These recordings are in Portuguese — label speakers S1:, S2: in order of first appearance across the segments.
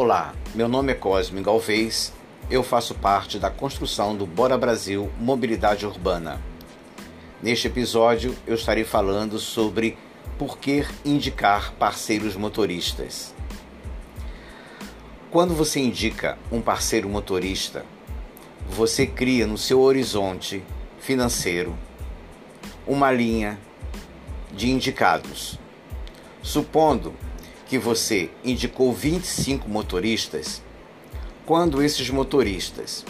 S1: Olá, meu nome é Cosme Galvez, eu faço parte da construção do Bora Brasil Mobilidade Urbana. Neste episódio eu estarei falando sobre por que indicar parceiros motoristas. Quando você indica um parceiro motorista, você cria no seu horizonte financeiro uma linha de indicados. Supondo que você indicou 25 motoristas, quando esses motoristas,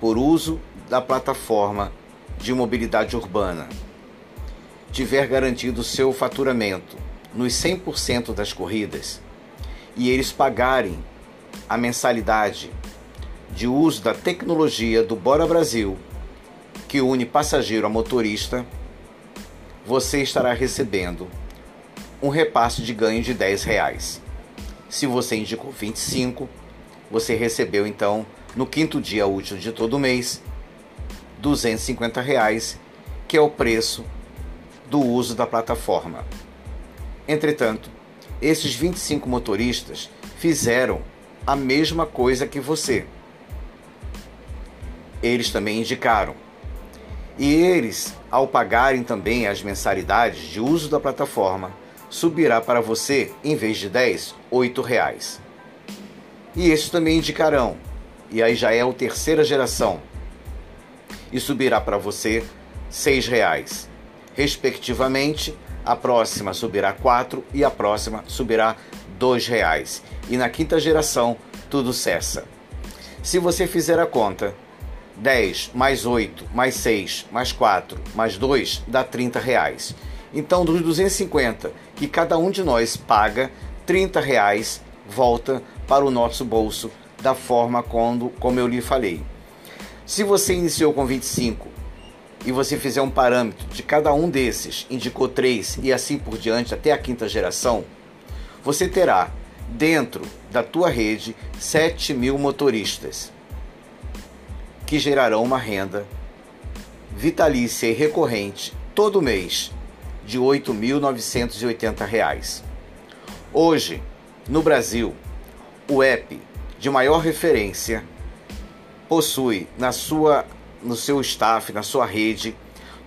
S1: por uso da plataforma de mobilidade urbana, tiver garantido seu faturamento nos 100% das corridas e eles pagarem a mensalidade de uso da tecnologia do Bora Brasil, que une passageiro a motorista, você estará recebendo um repasse de ganho de 10 reais. Se você indicou 25, você recebeu então no quinto dia útil de todo mês 250 reais, que é o preço do uso da plataforma. Entretanto, esses 25 motoristas fizeram a mesma coisa que você. Eles também indicaram. E eles, ao pagarem também as mensalidades de uso da plataforma, subirá para você, em vez de 10, 8 reais. E esses também indicarão, e aí já é a terceira geração, e subirá para você 6 reais. Respectivamente, a próxima subirá 4 e a próxima subirá 2 reais. E na quinta geração, tudo cessa. Se você fizer a conta, 10 mais 8 mais 6 mais 4 mais 2 dá 30 reais. Então, dos 250 que cada um de nós paga, 30 reais volta para o nosso bolso da forma quando, como eu lhe falei. Se você iniciou com 25 e você fizer um parâmetro de cada um desses, indicou 3 e assim por diante até a quinta geração, você terá dentro da tua rede 7 mil motoristas que gerarão uma renda vitalícia e recorrente todo mês de R$ 8.980. Hoje, no Brasil, o app de maior referência possui na sua, no seu staff, na sua rede,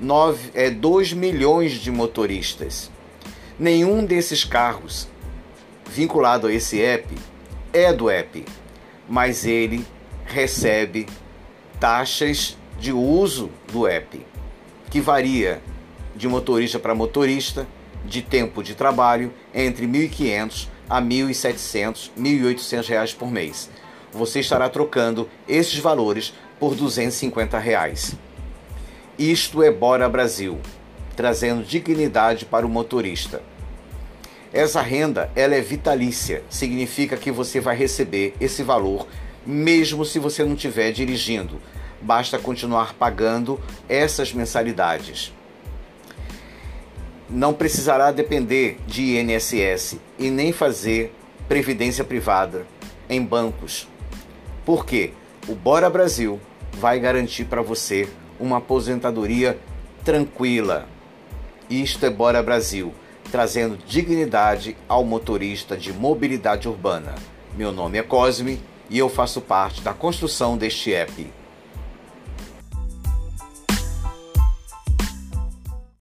S1: 9, é, 2 milhões de motoristas. Nenhum desses carros vinculado a esse app é do app, mas ele recebe taxas de uso do app, que varia de motorista para motorista, de tempo de trabalho, entre 1.500 a 1.700, 1.800 reais por mês. Você estará trocando esses valores por 250 reais. Isto é Bora Brasil, trazendo dignidade para o motorista. Essa renda ela é vitalícia, significa que você vai receber esse valor mesmo se você não estiver dirigindo. Basta continuar pagando essas mensalidades não precisará depender de INSS e nem fazer previdência privada em bancos. Porque o Bora Brasil vai garantir para você uma aposentadoria tranquila. Isto é Bora Brasil, trazendo dignidade ao motorista de mobilidade urbana. Meu nome é Cosme e eu faço parte da construção deste app.